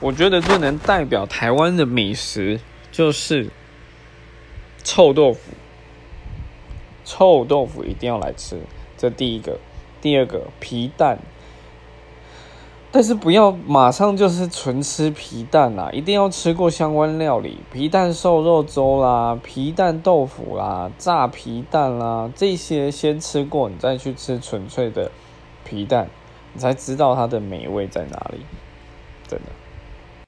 我觉得最能代表台湾的美食就是臭豆腐。臭豆腐一定要来吃，这第一个。第二个皮蛋，但是不要马上就是纯吃皮蛋啦，一定要吃过相关料理，皮蛋瘦肉粥啦，皮蛋豆腐啦，炸皮蛋啦，这些先吃过，你再去吃纯粹的皮蛋，你才知道它的美味在哪里，真的。